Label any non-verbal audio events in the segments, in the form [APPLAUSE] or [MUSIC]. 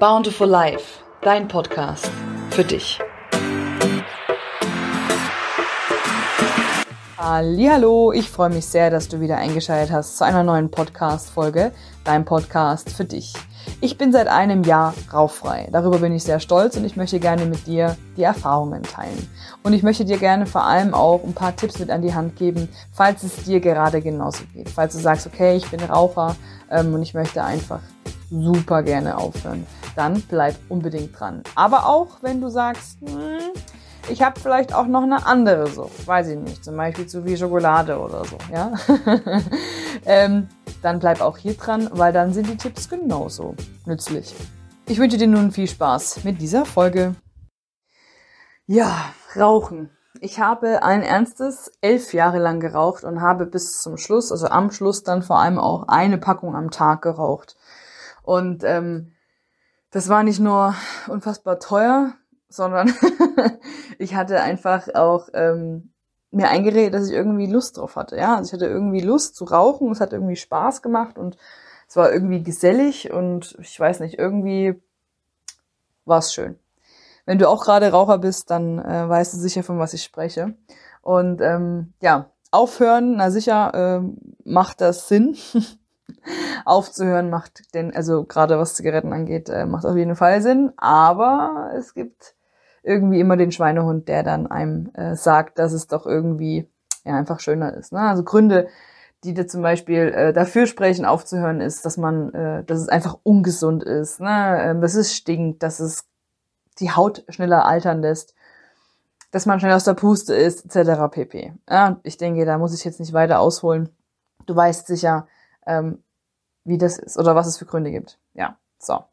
Bountiful Life, dein Podcast für dich. Hallo, ich freue mich sehr, dass du wieder eingeschaltet hast zu einer neuen Podcast-Folge, dein Podcast für dich. Ich bin seit einem Jahr rauchfrei. Darüber bin ich sehr stolz und ich möchte gerne mit dir die Erfahrungen teilen. Und ich möchte dir gerne vor allem auch ein paar Tipps mit an die Hand geben, falls es dir gerade genauso geht. Falls du sagst, okay, ich bin Raucher ähm, und ich möchte einfach super gerne aufhören, dann bleib unbedingt dran. Aber auch wenn du sagst, hm, ich habe vielleicht auch noch eine andere Sucht, weiß ich nicht, zum Beispiel zu viel Schokolade oder so, ja. [LAUGHS] ähm, dann bleib auch hier dran, weil dann sind die Tipps genauso nützlich. Ich wünsche dir nun viel Spaß mit dieser Folge. Ja, Rauchen. Ich habe ein ernstes elf Jahre lang geraucht und habe bis zum Schluss, also am Schluss dann vor allem auch eine Packung am Tag geraucht. Und ähm, das war nicht nur unfassbar teuer, sondern [LAUGHS] ich hatte einfach auch ähm, mir eingeredet, dass ich irgendwie Lust drauf hatte. Ja, also ich hatte irgendwie Lust zu rauchen, es hat irgendwie Spaß gemacht und es war irgendwie gesellig und ich weiß nicht, irgendwie war es schön. Wenn du auch gerade Raucher bist, dann äh, weißt du sicher, von was ich spreche. Und ähm, ja, aufhören, na sicher, äh, macht das Sinn. [LAUGHS] Aufzuhören macht denn, also gerade was Zigaretten angeht, äh, macht auf jeden Fall Sinn. Aber es gibt irgendwie immer den Schweinehund, der dann einem äh, sagt, dass es doch irgendwie ja einfach schöner ist. Ne? Also Gründe, die da zum Beispiel äh, dafür sprechen, aufzuhören, ist, dass man, äh, dass es einfach ungesund ist, ne? äh, dass es stinkt, dass es die Haut schneller altern lässt, dass man schnell aus der Puste ist, etc. pp. Ja, ich denke, da muss ich jetzt nicht weiter ausholen. Du weißt sicher, ähm, wie das ist oder was es für Gründe gibt. Ja, so.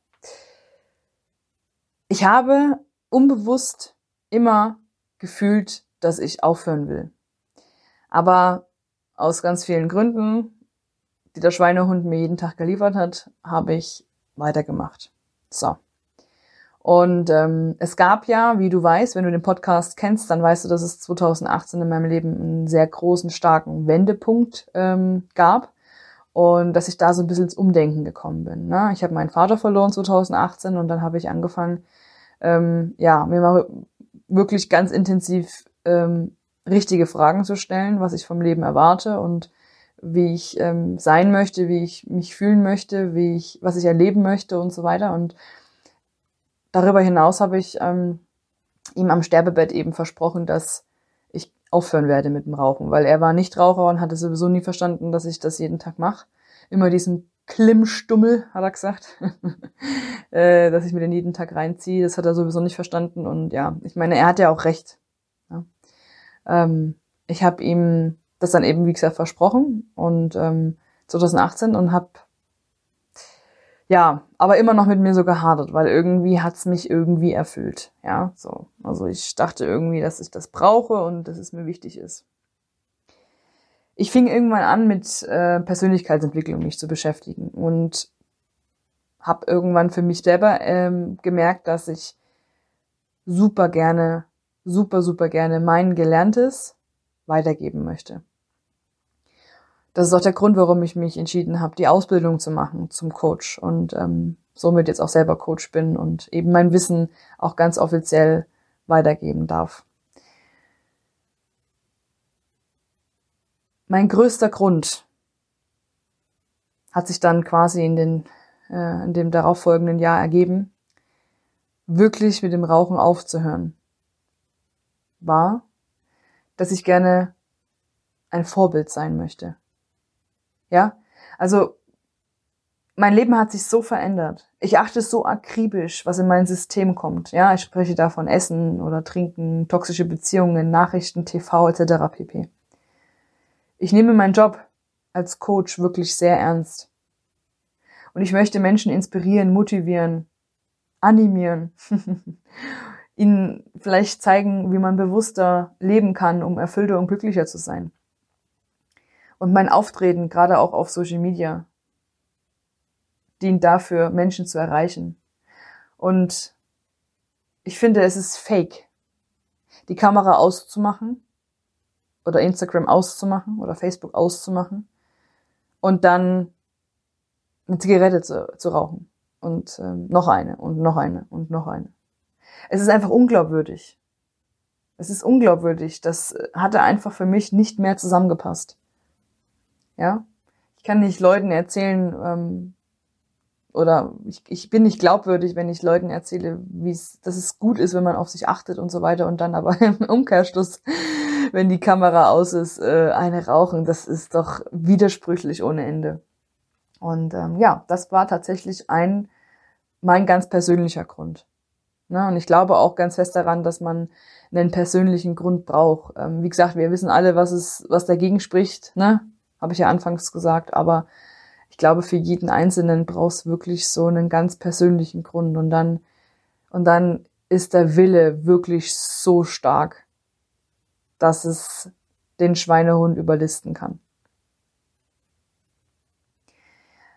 Ich habe unbewusst immer gefühlt, dass ich aufhören will. Aber aus ganz vielen Gründen, die der Schweinehund mir jeden Tag geliefert hat, habe ich weitergemacht. So. Und ähm, es gab ja, wie du weißt, wenn du den Podcast kennst, dann weißt du, dass es 2018 in meinem Leben einen sehr großen, starken Wendepunkt ähm, gab und dass ich da so ein bisschen ins Umdenken gekommen bin. Ne? Ich habe meinen Vater verloren 2018 und dann habe ich angefangen, ähm, ja, mir mal wirklich ganz intensiv ähm, richtige Fragen zu stellen, was ich vom Leben erwarte und wie ich ähm, sein möchte, wie ich mich fühlen möchte, wie ich, was ich erleben möchte und so weiter. Und darüber hinaus habe ich ähm, ihm am Sterbebett eben versprochen, dass aufhören werde mit dem Rauchen, weil er war nicht Raucher und hatte sowieso nie verstanden, dass ich das jeden Tag mache. Immer diesen Klimmstummel, hat er gesagt, [LAUGHS] äh, dass ich mir den jeden Tag reinziehe. Das hat er sowieso nicht verstanden. Und ja, ich meine, er hat ja auch recht. Ja. Ähm, ich habe ihm das dann eben, wie gesagt, versprochen und ähm, 2018 und habe ja, aber immer noch mit mir so gehadert, weil irgendwie hat's mich irgendwie erfüllt. Ja, so. Also ich dachte irgendwie, dass ich das brauche und dass es mir wichtig ist ich fing irgendwann an, mit äh, Persönlichkeitsentwicklung mich zu beschäftigen und habe irgendwann für mich selber ähm, gemerkt, dass ich super gerne, super, super gerne mein Gelerntes weitergeben möchte. Das ist auch der Grund, warum ich mich entschieden habe, die Ausbildung zu machen zum Coach und ähm, somit jetzt auch selber Coach bin und eben mein Wissen auch ganz offiziell weitergeben darf. mein größter Grund hat sich dann quasi in, den, äh, in dem darauffolgenden Jahr ergeben, wirklich mit dem Rauchen aufzuhören, war, dass ich gerne ein Vorbild sein möchte. Ja, also mein Leben hat sich so verändert. Ich achte so akribisch, was in mein System kommt. Ja, ich spreche da von Essen oder Trinken, toxische Beziehungen, Nachrichten, TV etc. pp. Ich nehme meinen Job als Coach wirklich sehr ernst. Und ich möchte Menschen inspirieren, motivieren, animieren, [LAUGHS] ihnen vielleicht zeigen, wie man bewusster leben kann, um erfüllter und glücklicher zu sein. Und mein Auftreten, gerade auch auf Social Media, dient dafür, Menschen zu erreichen. Und ich finde, es ist fake, die Kamera auszumachen oder Instagram auszumachen oder Facebook auszumachen und dann eine Zigarette zu, zu rauchen und ähm, noch eine und noch eine und noch eine. Es ist einfach unglaubwürdig. Es ist unglaubwürdig. Das hatte einfach für mich nicht mehr zusammengepasst. Ja, ich kann nicht Leuten erzählen ähm, oder ich, ich bin nicht glaubwürdig, wenn ich Leuten erzähle, wie es, dass es gut ist, wenn man auf sich achtet und so weiter und dann aber [LAUGHS] im Umkehrschluss, wenn die Kamera aus ist, äh, eine rauchen. Das ist doch widersprüchlich ohne Ende. Und ähm, ja, das war tatsächlich ein mein ganz persönlicher Grund. Ne? Und ich glaube auch ganz fest daran, dass man einen persönlichen Grund braucht. Ähm, wie gesagt, wir wissen alle, was es, was dagegen spricht, ne? Habe ich ja anfangs gesagt, aber ich glaube, für jeden Einzelnen brauchst wirklich so einen ganz persönlichen Grund und dann, und dann ist der Wille wirklich so stark, dass es den Schweinehund überlisten kann.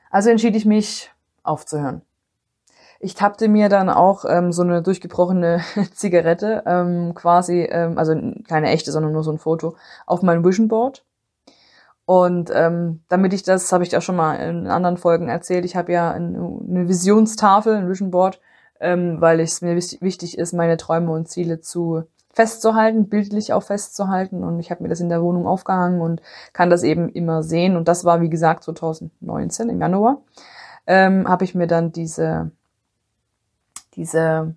Also entschied ich mich aufzuhören. Ich tappte mir dann auch ähm, so eine durchgebrochene [LAUGHS] Zigarette, ähm, quasi, ähm, also keine echte, sondern nur so ein Foto, auf mein Vision Board. Und ähm, damit ich das, habe ich auch schon mal in anderen Folgen erzählt, ich habe ja eine Visionstafel, ein Vision Board, ähm, weil es mir wichtig ist, meine Träume und Ziele zu festzuhalten, bildlich auch festzuhalten. Und ich habe mir das in der Wohnung aufgehangen und kann das eben immer sehen. Und das war, wie gesagt, 2019 im Januar, ähm, habe ich mir dann diese diese,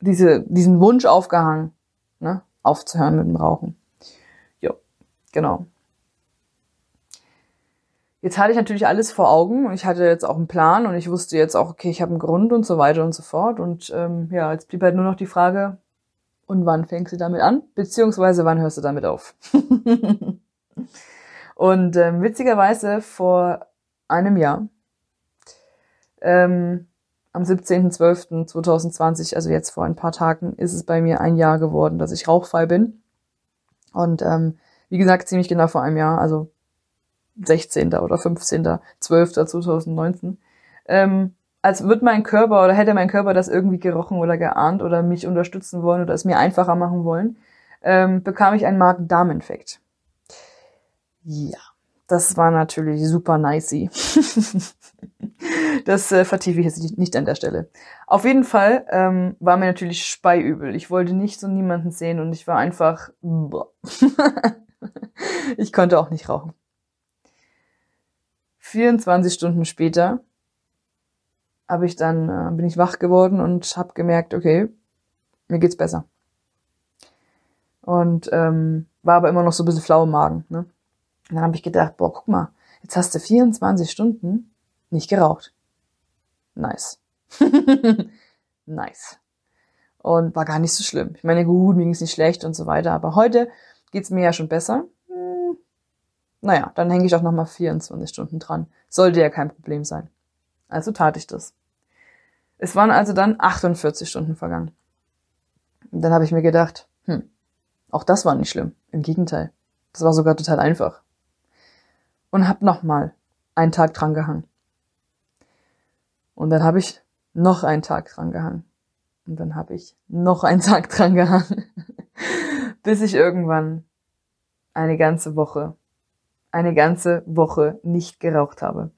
diese, diesen Wunsch aufgehangen, ne, aufzuhören mit dem Rauchen. Jo, genau. Jetzt hatte ich natürlich alles vor Augen und ich hatte jetzt auch einen Plan und ich wusste jetzt auch, okay, ich habe einen Grund und so weiter und so fort. Und ähm, ja, jetzt blieb halt nur noch die Frage, und wann fängst du damit an? Beziehungsweise wann hörst du damit auf? [LAUGHS] und ähm, witzigerweise vor einem Jahr ähm, am 17.12.2020, also jetzt vor ein paar Tagen, ist es bei mir ein Jahr geworden, dass ich rauchfrei bin. Und ähm, wie gesagt, ziemlich genau vor einem Jahr, also 16. oder 15.12.2019. Ähm, als wird mein Körper oder hätte mein Körper das irgendwie gerochen oder geahnt oder mich unterstützen wollen oder es mir einfacher machen wollen, ähm, bekam ich einen Magen-Darm-Infekt. Ja, das war natürlich super nicey. [LAUGHS] Das äh, vertiefe ich jetzt nicht an der Stelle. Auf jeden Fall ähm, war mir natürlich speiübel. Ich wollte nicht so niemanden sehen und ich war einfach. [LAUGHS] ich konnte auch nicht rauchen. 24 Stunden später habe ich dann äh, bin ich wach geworden und habe gemerkt, okay, mir geht's besser. Und ähm, war aber immer noch so ein bisschen flau im Magen. Ne? Und dann habe ich gedacht, boah, guck mal, jetzt hast du 24 Stunden nicht geraucht. Nice. [LAUGHS] nice. Und war gar nicht so schlimm. Ich meine, gut, mir ging es nicht schlecht und so weiter. Aber heute geht's mir ja schon besser. Naja, dann hänge ich auch nochmal 24 Stunden dran. Sollte ja kein Problem sein. Also tat ich das. Es waren also dann 48 Stunden vergangen. Und dann habe ich mir gedacht, hm, auch das war nicht schlimm. Im Gegenteil. Das war sogar total einfach. Und hab nochmal einen Tag dran gehangen. Und dann habe ich noch einen Tag dran gehangen. Und dann habe ich noch einen Tag dran gehangen. [LAUGHS] Bis ich irgendwann eine ganze Woche, eine ganze Woche nicht geraucht habe.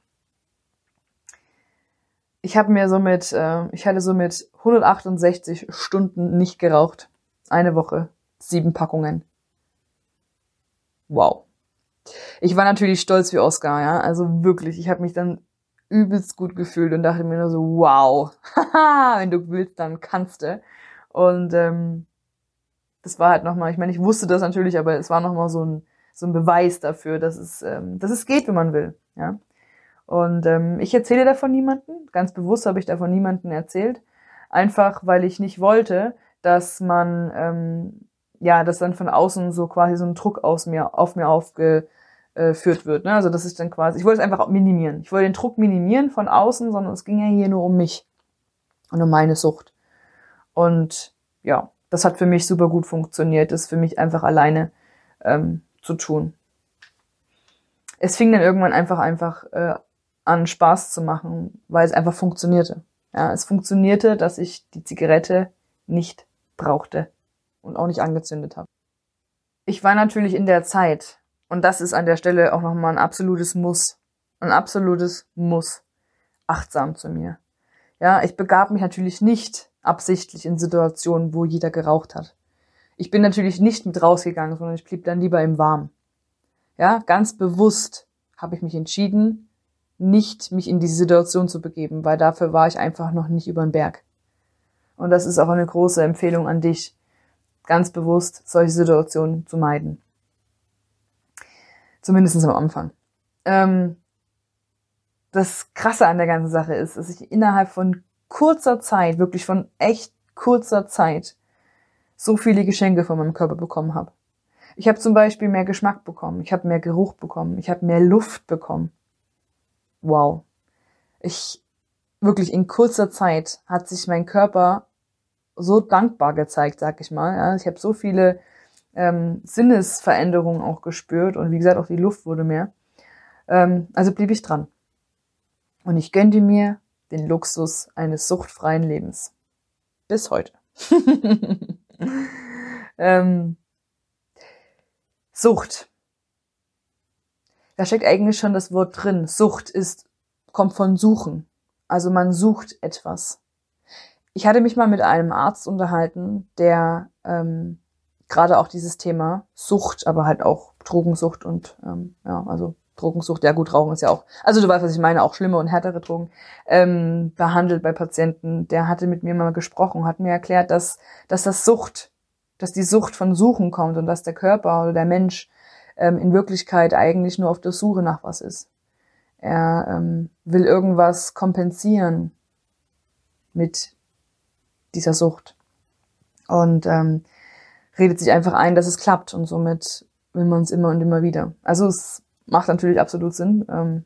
Ich habe mir somit, äh, ich hatte somit 168 Stunden nicht geraucht. Eine Woche, sieben Packungen. Wow. Ich war natürlich stolz wie Oscar, ja. Also wirklich, ich habe mich dann übelst gut gefühlt und dachte mir nur so, wow, haha, wenn du willst, dann kannst du. Und ähm, das war halt nochmal, ich meine, ich wusste das natürlich, aber es war nochmal so ein, so ein Beweis dafür, dass es, ähm, dass es geht, wenn man will. Ja. Und ähm, ich erzähle davon niemanden, ganz bewusst habe ich davon niemanden erzählt, einfach weil ich nicht wollte, dass man ähm, ja, dass dann von außen so quasi so ein Druck aus mir auf mir aufge äh, führt wird. Ne? Also das ist dann quasi, ich wollte es einfach minimieren. Ich wollte den Druck minimieren von außen, sondern es ging ja hier nur um mich und um meine Sucht. Und ja, das hat für mich super gut funktioniert, das für mich einfach alleine ähm, zu tun. Es fing dann irgendwann einfach einfach äh, an Spaß zu machen, weil es einfach funktionierte. Ja, es funktionierte, dass ich die Zigarette nicht brauchte und auch nicht angezündet habe. Ich war natürlich in der Zeit und das ist an der Stelle auch nochmal ein absolutes Muss. Ein absolutes Muss. Achtsam zu mir. Ja, ich begab mich natürlich nicht absichtlich in Situationen, wo jeder geraucht hat. Ich bin natürlich nicht mit rausgegangen, sondern ich blieb dann lieber im Warm. Ja, ganz bewusst habe ich mich entschieden, nicht mich in diese Situation zu begeben, weil dafür war ich einfach noch nicht über den Berg. Und das ist auch eine große Empfehlung an dich, ganz bewusst solche Situationen zu meiden. Zumindest am Anfang. Ähm, das Krasse an der ganzen Sache ist, dass ich innerhalb von kurzer Zeit, wirklich von echt kurzer Zeit, so viele Geschenke von meinem Körper bekommen habe. Ich habe zum Beispiel mehr Geschmack bekommen, ich habe mehr Geruch bekommen, ich habe mehr Luft bekommen. Wow. Ich wirklich in kurzer Zeit hat sich mein Körper so dankbar gezeigt, sag ich mal. Ja, ich habe so viele ähm, Sinnesveränderungen auch gespürt und wie gesagt auch die Luft wurde mehr. Ähm, also blieb ich dran. Und ich gönnte mir den Luxus eines suchtfreien Lebens. Bis heute. [LAUGHS] [LAUGHS] ähm, Sucht. Da steckt eigentlich schon das Wort drin. Sucht ist, kommt von suchen. Also man sucht etwas. Ich hatte mich mal mit einem Arzt unterhalten, der ähm, gerade auch dieses Thema Sucht, aber halt auch Drogensucht und ähm, ja, also Drogensucht, ja gut, Rauchen ist ja auch, also du weißt, was ich meine, auch schlimme und härtere Drogen, ähm, behandelt bei Patienten. Der hatte mit mir mal gesprochen, hat mir erklärt, dass, dass das Sucht, dass die Sucht von Suchen kommt und dass der Körper oder der Mensch ähm, in Wirklichkeit eigentlich nur auf der Suche nach was ist. Er ähm, will irgendwas kompensieren mit dieser Sucht. Und ähm, redet sich einfach ein, dass es klappt und somit will man es immer und immer wieder. Also es macht natürlich absolut Sinn, ähm,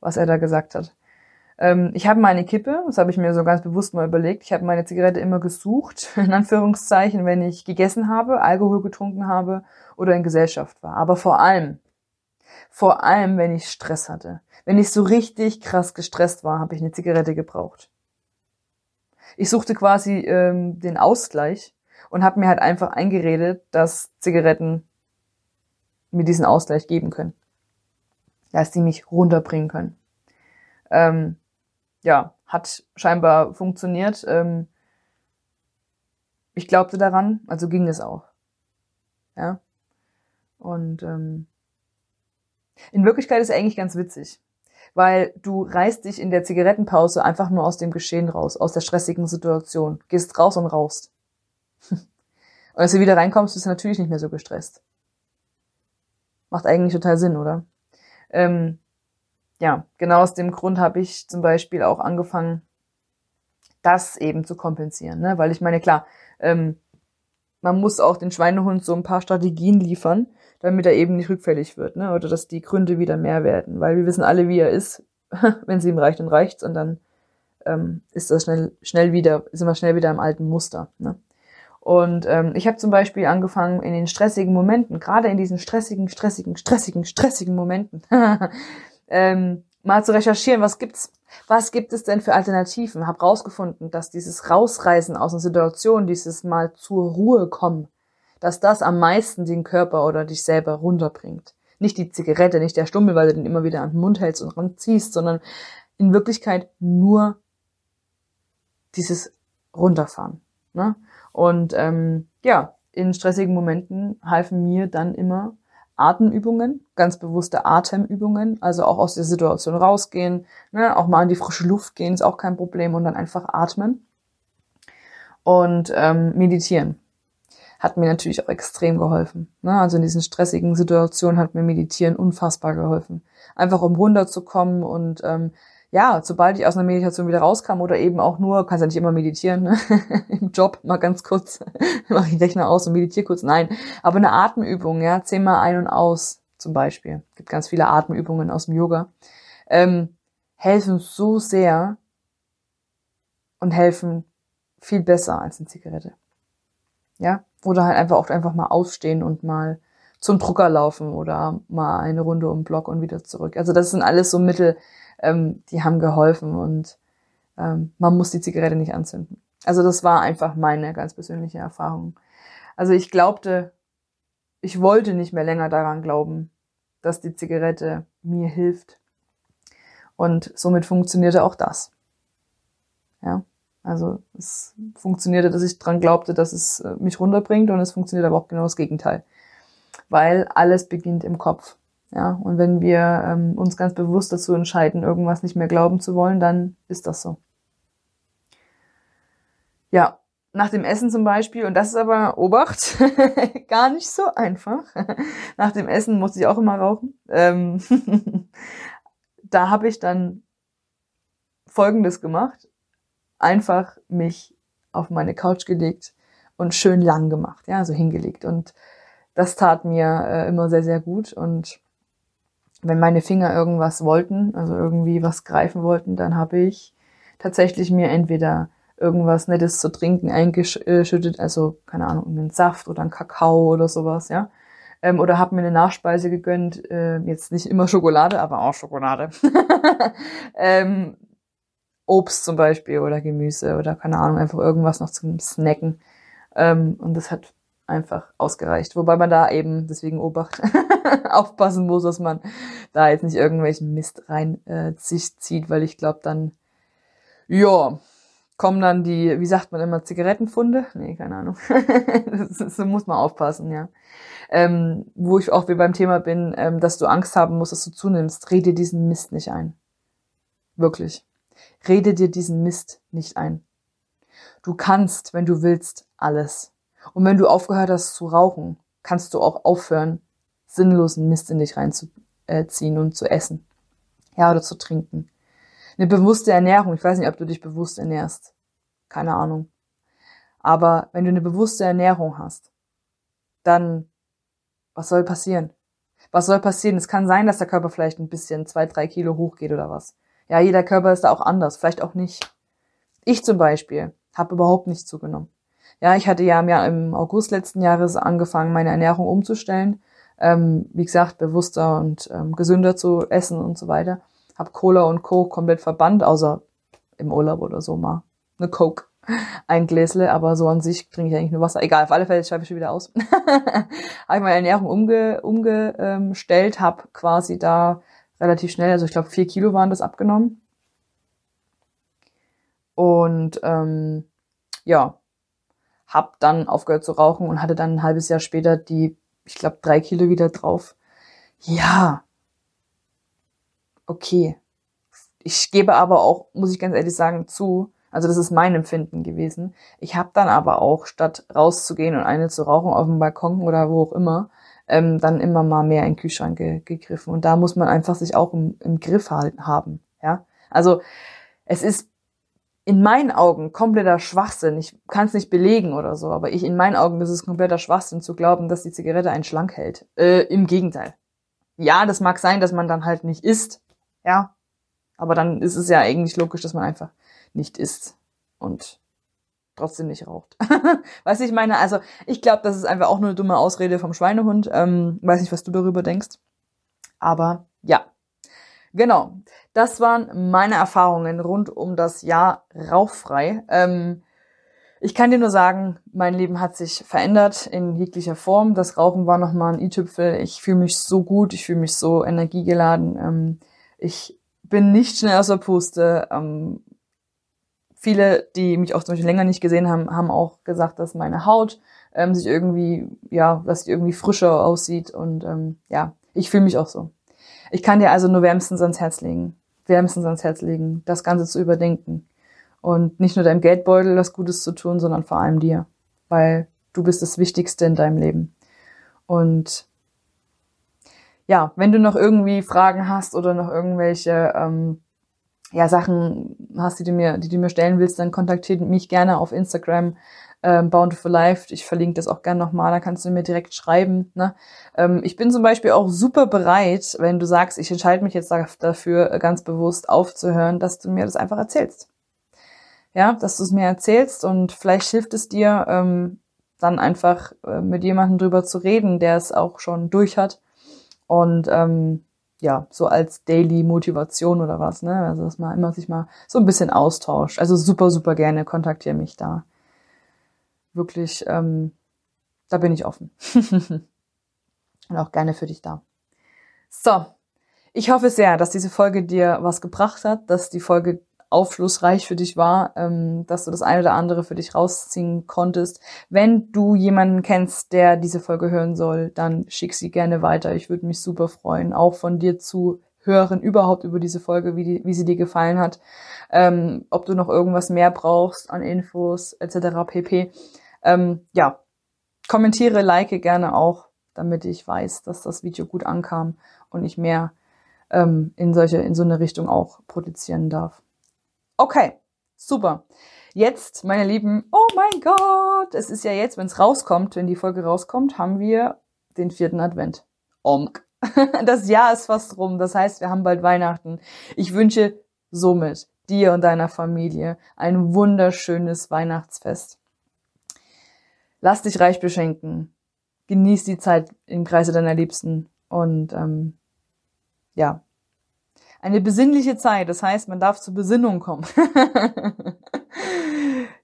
was er da gesagt hat. Ähm, ich habe meine Kippe, das habe ich mir so ganz bewusst mal überlegt, ich habe meine Zigarette immer gesucht, [LAUGHS] in Anführungszeichen, wenn ich gegessen habe, Alkohol getrunken habe oder in Gesellschaft war. Aber vor allem, vor allem, wenn ich Stress hatte. Wenn ich so richtig krass gestresst war, habe ich eine Zigarette gebraucht. Ich suchte quasi ähm, den Ausgleich und habe mir halt einfach eingeredet, dass Zigaretten mir diesen Ausgleich geben können. Dass die mich runterbringen können. Ähm, ja, hat scheinbar funktioniert. Ähm, ich glaubte daran, also ging es auch. Ja. Und ähm, in Wirklichkeit ist es eigentlich ganz witzig, weil du reißt dich in der Zigarettenpause einfach nur aus dem Geschehen raus, aus der stressigen Situation, gehst raus und rauchst. [LAUGHS] und als du wieder reinkommst, bist du natürlich nicht mehr so gestresst. Macht eigentlich total Sinn, oder? Ähm, ja, genau aus dem Grund habe ich zum Beispiel auch angefangen, das eben zu kompensieren. Ne? Weil ich meine, klar, ähm, man muss auch den Schweinehund so ein paar Strategien liefern, damit er eben nicht rückfällig wird, ne? Oder dass die Gründe wieder mehr werden. Weil wir wissen alle, wie er ist. [LAUGHS] Wenn sie ihm reicht, dann reicht's und dann ähm, ist das schnell, schnell wieder, sind wir schnell wieder im alten Muster. Ne? Und ähm, ich habe zum Beispiel angefangen, in den stressigen Momenten, gerade in diesen stressigen, stressigen, stressigen, stressigen Momenten, [LAUGHS] ähm, mal zu recherchieren, was gibt's, was gibt es denn für Alternativen? Hab rausgefunden, dass dieses Rausreißen aus einer Situation, dieses mal zur Ruhe kommen, dass das am meisten den Körper oder dich selber runterbringt. Nicht die Zigarette, nicht der Stummel, weil du den immer wieder an den Mund hältst und ranziehst, sondern in Wirklichkeit nur dieses Runterfahren. Ne? Und ähm, ja, in stressigen Momenten halfen mir dann immer Atemübungen, ganz bewusste Atemübungen, also auch aus der Situation rausgehen, ne, auch mal in die frische Luft gehen, ist auch kein Problem und dann einfach atmen und ähm, meditieren. Hat mir natürlich auch extrem geholfen. Ne? Also in diesen stressigen Situationen hat mir Meditieren unfassbar geholfen. Einfach um runterzukommen und ähm, ja, sobald ich aus einer Meditation wieder rauskam oder eben auch nur, kannst ja nicht immer meditieren, ne? [LAUGHS] im Job mal ganz kurz, [LAUGHS] mache ich den Rechner aus und meditiere kurz, nein, aber eine Atemübung, ja, zehnmal ein und aus zum Beispiel, gibt ganz viele Atemübungen aus dem Yoga, ähm, helfen so sehr und helfen viel besser als eine Zigarette. Ja, oder halt einfach auch einfach mal aufstehen und mal zum Drucker laufen oder mal eine Runde um den Block und wieder zurück. Also das sind alles so Mittel, ähm, die haben geholfen und ähm, man muss die Zigarette nicht anzünden. Also das war einfach meine ganz persönliche Erfahrung. Also ich glaubte, ich wollte nicht mehr länger daran glauben, dass die Zigarette mir hilft. Und somit funktionierte auch das. Ja, also es funktionierte, dass ich dran glaubte, dass es äh, mich runterbringt und es funktioniert aber auch genau das Gegenteil, weil alles beginnt im Kopf. Ja, und wenn wir ähm, uns ganz bewusst dazu entscheiden, irgendwas nicht mehr glauben zu wollen, dann ist das so. Ja, nach dem Essen zum Beispiel, und das ist aber Obacht, [LAUGHS] gar nicht so einfach. [LAUGHS] nach dem Essen musste ich auch immer rauchen. Ähm [LAUGHS] da habe ich dann Folgendes gemacht. Einfach mich auf meine Couch gelegt und schön lang gemacht, ja, so hingelegt. Und das tat mir äh, immer sehr, sehr gut. Und wenn meine Finger irgendwas wollten, also irgendwie was greifen wollten, dann habe ich tatsächlich mir entweder irgendwas Nettes zu trinken eingeschüttet, also keine Ahnung, einen Saft oder einen Kakao oder sowas, ja. Ähm, oder habe mir eine Nachspeise gegönnt, äh, jetzt nicht immer Schokolade, aber auch Schokolade. [LAUGHS] ähm, Obst zum Beispiel oder Gemüse oder keine Ahnung, einfach irgendwas noch zum Snacken. Ähm, und das hat einfach ausgereicht. Wobei man da eben, deswegen Obacht, [LAUGHS] aufpassen muss, dass man da jetzt nicht irgendwelchen Mist rein äh, sich zieht, weil ich glaube dann, ja, kommen dann die, wie sagt man immer, Zigarettenfunde? Nee, keine Ahnung. [LAUGHS] das, das, muss man aufpassen, ja. Ähm, wo ich auch wie beim Thema bin, ähm, dass du Angst haben musst, dass du zunimmst, rede diesen Mist nicht ein. Wirklich. Rede dir diesen Mist nicht ein. Du kannst, wenn du willst, alles. Und wenn du aufgehört hast zu rauchen, kannst du auch aufhören, sinnlosen Mist in dich reinzuziehen und zu essen. Ja, oder zu trinken. Eine bewusste Ernährung. Ich weiß nicht, ob du dich bewusst ernährst. Keine Ahnung. Aber wenn du eine bewusste Ernährung hast, dann, was soll passieren? Was soll passieren? Es kann sein, dass der Körper vielleicht ein bisschen zwei, drei Kilo hochgeht oder was. Ja, jeder Körper ist da auch anders, vielleicht auch nicht. Ich zum Beispiel habe überhaupt nicht zugenommen. Ja, ich hatte ja im, Jahr, im August letzten Jahres angefangen, meine Ernährung umzustellen. Ähm, wie gesagt, bewusster und ähm, gesünder zu essen und so weiter. Hab Cola und Coke komplett verbannt, außer im Urlaub oder so mal. Eine Coke, [LAUGHS] ein Gläsle, aber so an sich trinke ich eigentlich nur Wasser. Egal, auf alle Fälle schreibe ich schon wieder aus. [LAUGHS] habe ich meine Ernährung umge, umgestellt, habe quasi da relativ schnell, also ich glaube vier Kilo waren das abgenommen. Und ähm, ja, hab dann aufgehört zu rauchen und hatte dann ein halbes Jahr später die, ich glaube, drei Kilo wieder drauf. Ja, okay. Ich gebe aber auch, muss ich ganz ehrlich sagen, zu, also das ist mein Empfinden gewesen. Ich habe dann aber auch, statt rauszugehen und eine zu rauchen auf dem Balkon oder wo auch immer, ähm, dann immer mal mehr in den Kühlschrank ge gegriffen. Und da muss man einfach sich auch im, im Griff halten haben. Ja, also es ist in meinen Augen kompletter Schwachsinn. Ich kann es nicht belegen oder so, aber ich in meinen Augen ist es kompletter Schwachsinn zu glauben, dass die Zigarette einen schlank hält. Äh, Im Gegenteil. Ja, das mag sein, dass man dann halt nicht isst. Ja. Aber dann ist es ja eigentlich logisch, dass man einfach nicht isst und trotzdem nicht raucht. [LAUGHS] weiß ich meine? Also ich glaube, das ist einfach auch nur eine dumme Ausrede vom Schweinehund. Ähm, weiß nicht, was du darüber denkst. Aber ja. Genau. Das waren meine Erfahrungen rund um das Jahr rauchfrei. Ähm, ich kann dir nur sagen, mein Leben hat sich verändert in jeglicher Form. Das Rauchen war nochmal ein i-Tüpfel. Ich fühle mich so gut, ich fühle mich so energiegeladen. Ähm, ich bin nicht schnell aus der Puste. Ähm, viele, die mich auch zum Beispiel länger nicht gesehen haben, haben auch gesagt, dass meine Haut ähm, sich irgendwie, ja, dass sie irgendwie frischer aussieht. Und ähm, ja, ich fühle mich auch so. Ich kann dir also nur wärmstens ans Herz legen wärmstens ans Herz legen, das Ganze zu überdenken. Und nicht nur deinem Geldbeutel was Gutes zu tun, sondern vor allem dir. Weil du bist das Wichtigste in deinem Leben. Und ja, wenn du noch irgendwie Fragen hast oder noch irgendwelche ähm, ja, Sachen hast, die du mir, die du mir stellen willst, dann kontaktiere mich gerne auf Instagram ähm, Bountiful Life. Ich verlinke das auch gerne nochmal, da kannst du mir direkt schreiben. Ne? Ähm, ich bin zum Beispiel auch super bereit, wenn du sagst, ich entscheide mich jetzt dafür, äh, ganz bewusst aufzuhören, dass du mir das einfach erzählst. Ja, dass du es mir erzählst und vielleicht hilft es dir, ähm, dann einfach äh, mit jemandem drüber zu reden, der es auch schon durch hat. Und ähm, ja, so als Daily Motivation oder was, ne? Also dass man immer sich mal so ein bisschen austauscht. Also super, super gerne kontaktiere mich da wirklich, ähm, da bin ich offen. [LAUGHS] Und auch gerne für dich da. So, ich hoffe sehr, dass diese Folge dir was gebracht hat, dass die Folge aufschlussreich für dich war, ähm, dass du das eine oder andere für dich rausziehen konntest. Wenn du jemanden kennst, der diese Folge hören soll, dann schick sie gerne weiter. Ich würde mich super freuen, auch von dir zu hören, überhaupt über diese Folge, wie, die, wie sie dir gefallen hat, ähm, ob du noch irgendwas mehr brauchst an Infos etc. pp. Ähm, ja, kommentiere, like gerne auch, damit ich weiß, dass das Video gut ankam und ich mehr ähm, in solche in so eine Richtung auch produzieren darf. Okay, super. Jetzt, meine Lieben, oh mein Gott, es ist ja jetzt, wenn es rauskommt, wenn die Folge rauskommt, haben wir den vierten Advent. Omk. [LAUGHS] Das Jahr ist fast rum. Das heißt, wir haben bald Weihnachten. Ich wünsche somit dir und deiner Familie ein wunderschönes Weihnachtsfest. Lass dich reich beschenken. Genieß die Zeit im Kreise deiner Liebsten und ähm, ja, eine besinnliche Zeit. Das heißt, man darf zur Besinnung kommen. [LAUGHS]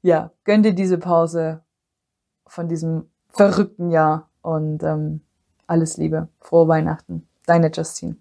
ja, gönn dir diese Pause von diesem verrückten Jahr und ähm, alles Liebe. Frohe Weihnachten. Deine Justine.